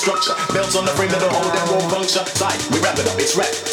structure. Belts on the frame that'll hold that won't puncture. Tight, we wrap it up, it's rap.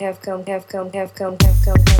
have come have come have come have come come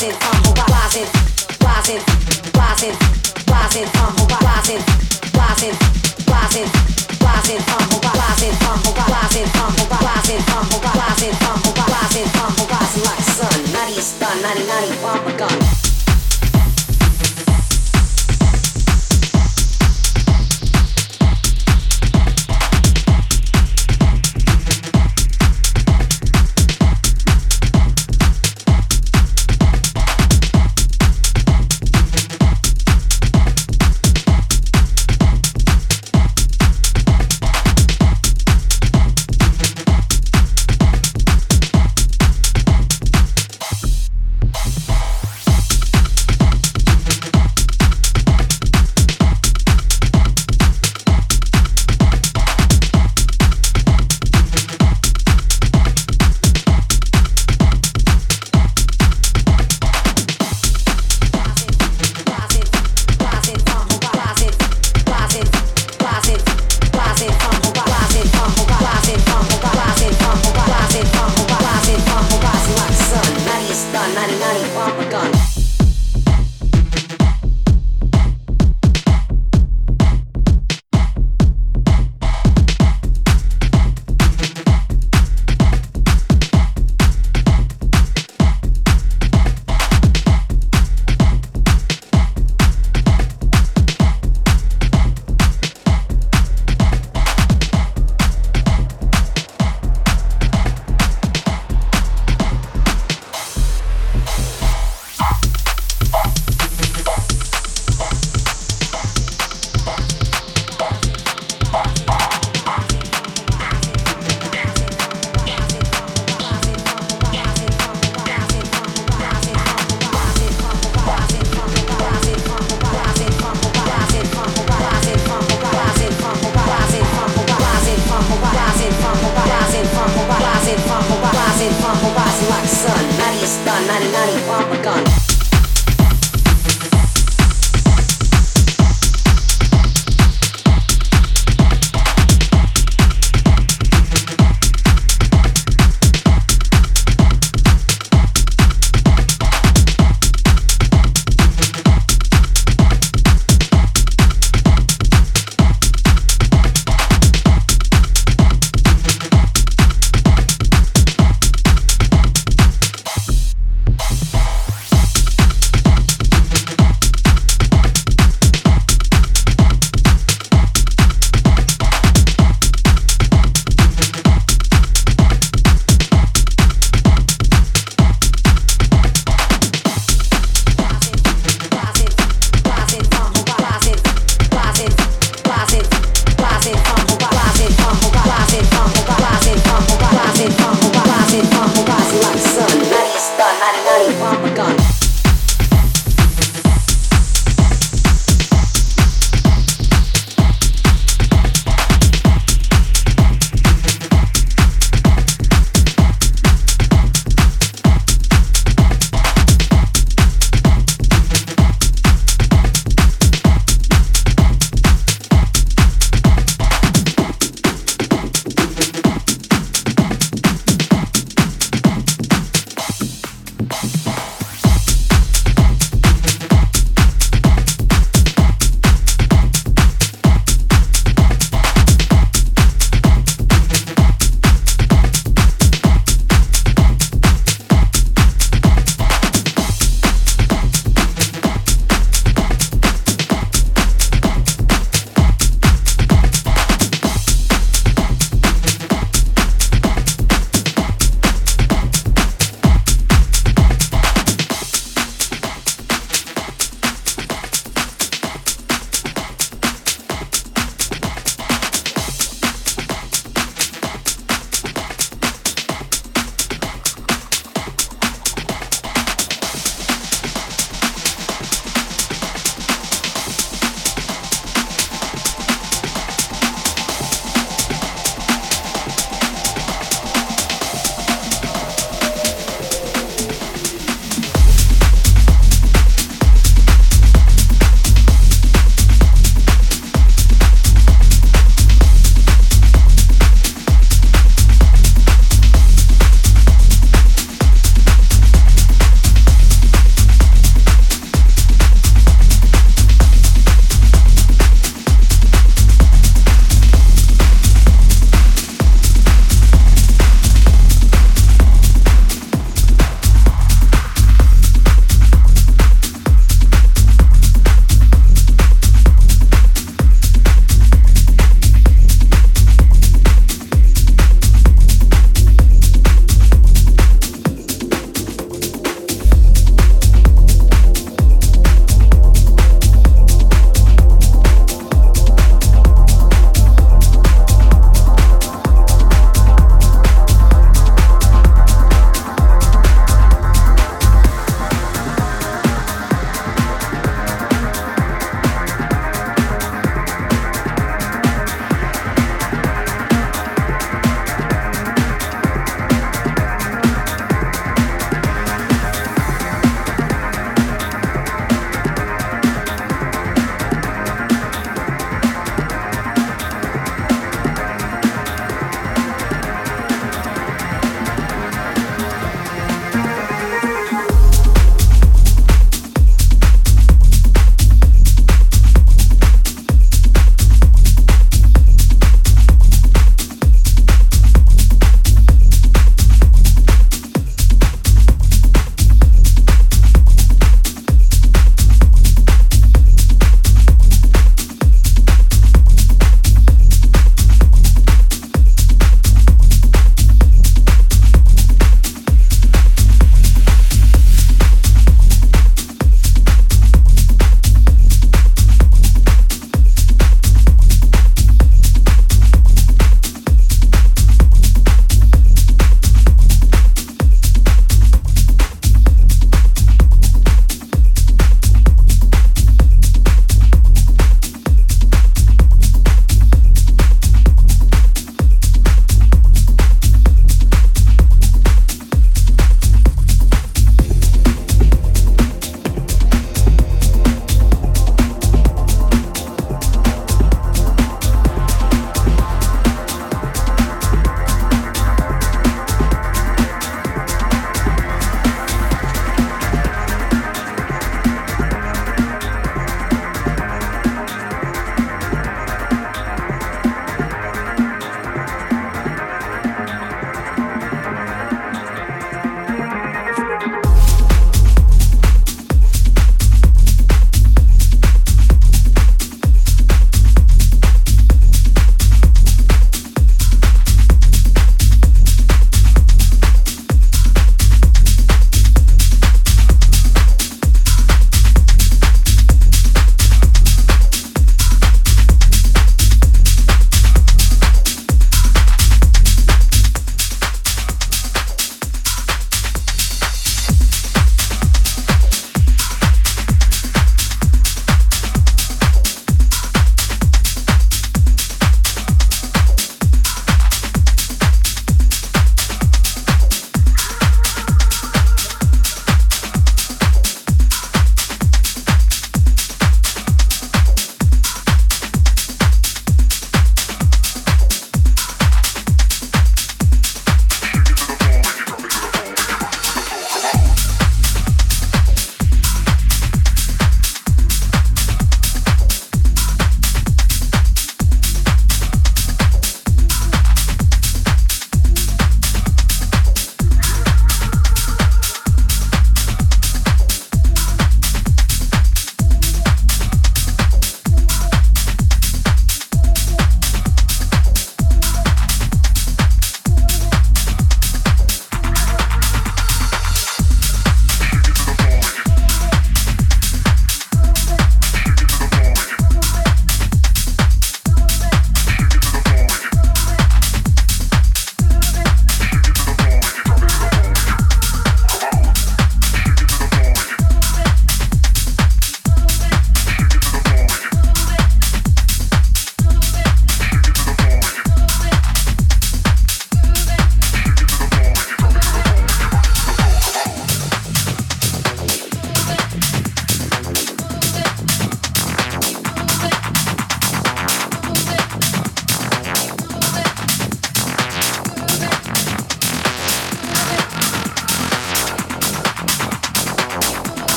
rising from horizon, rising, rising, rising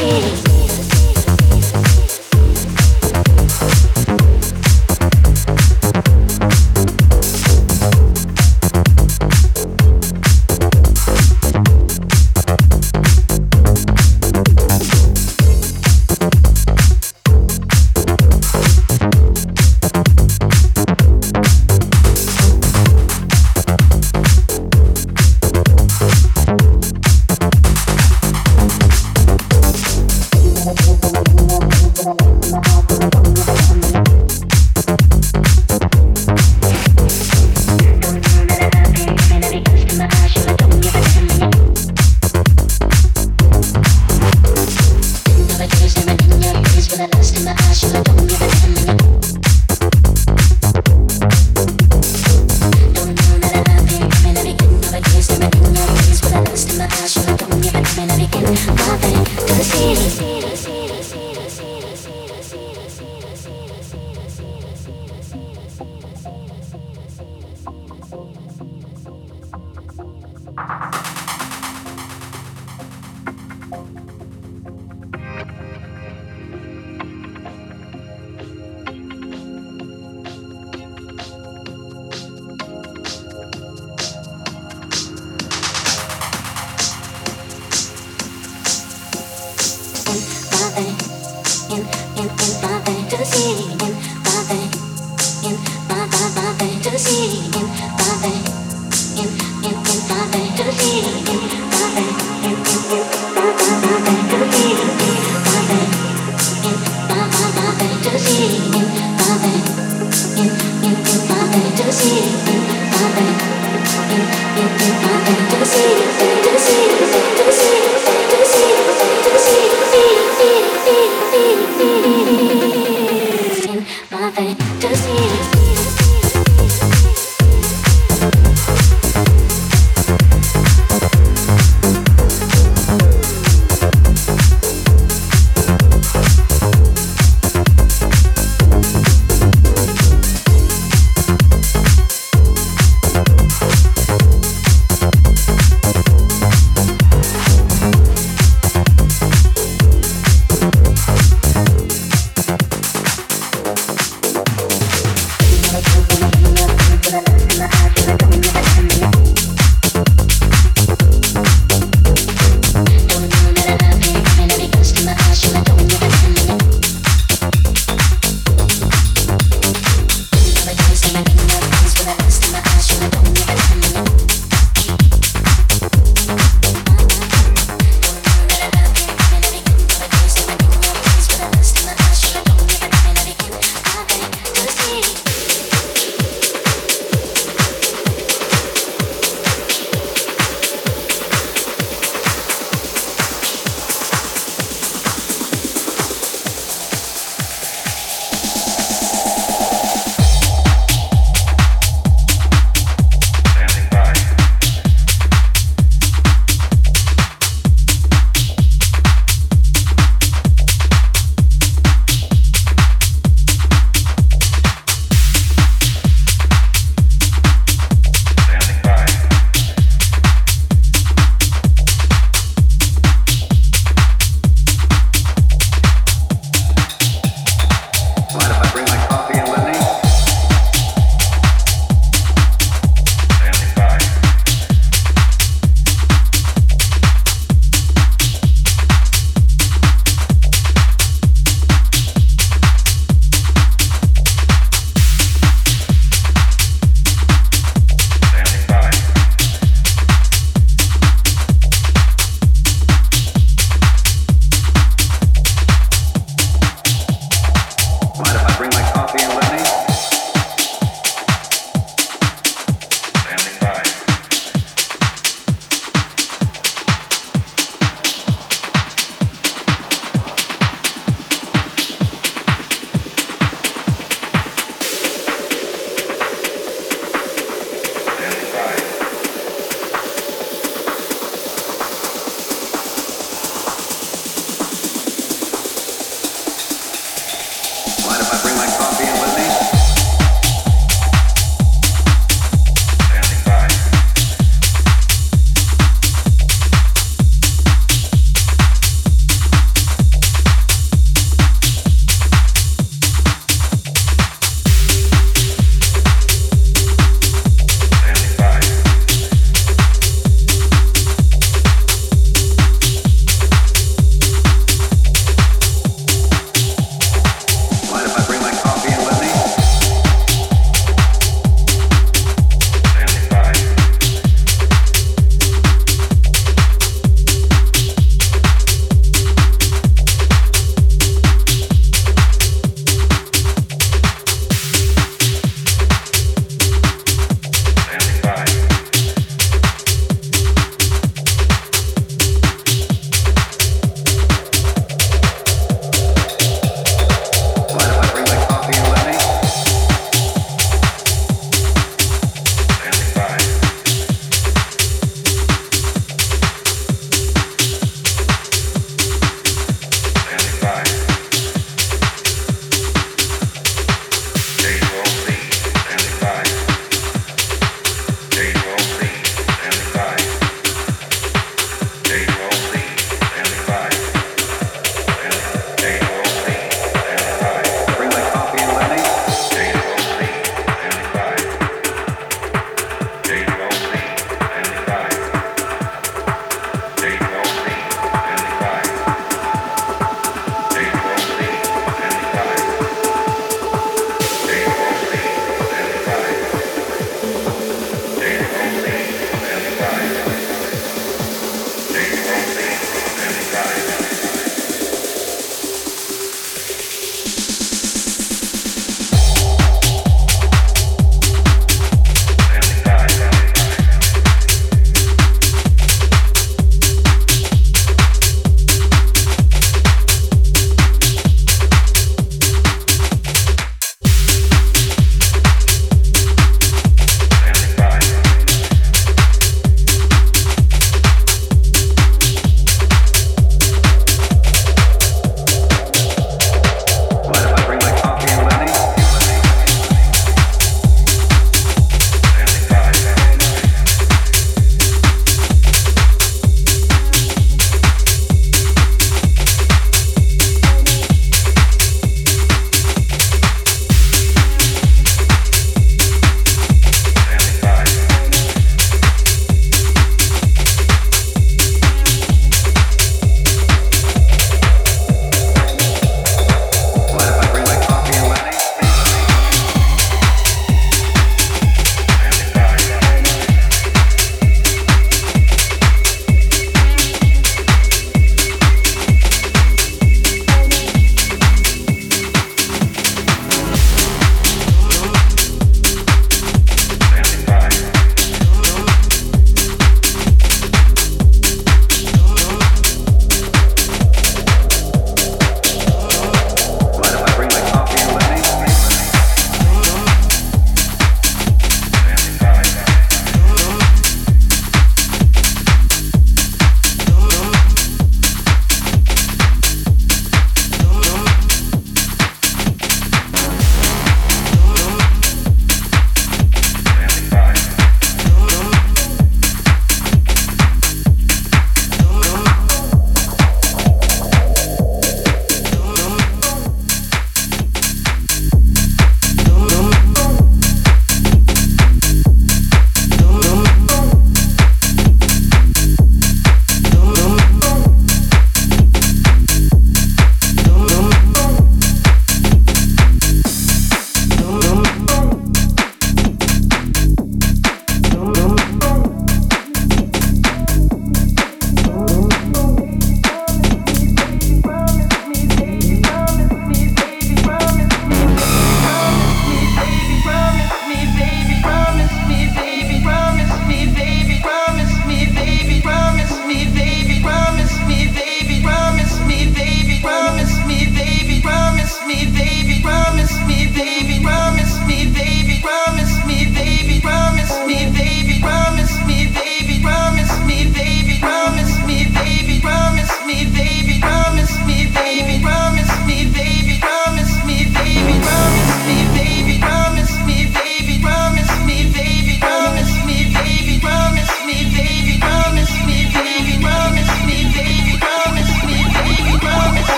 assim.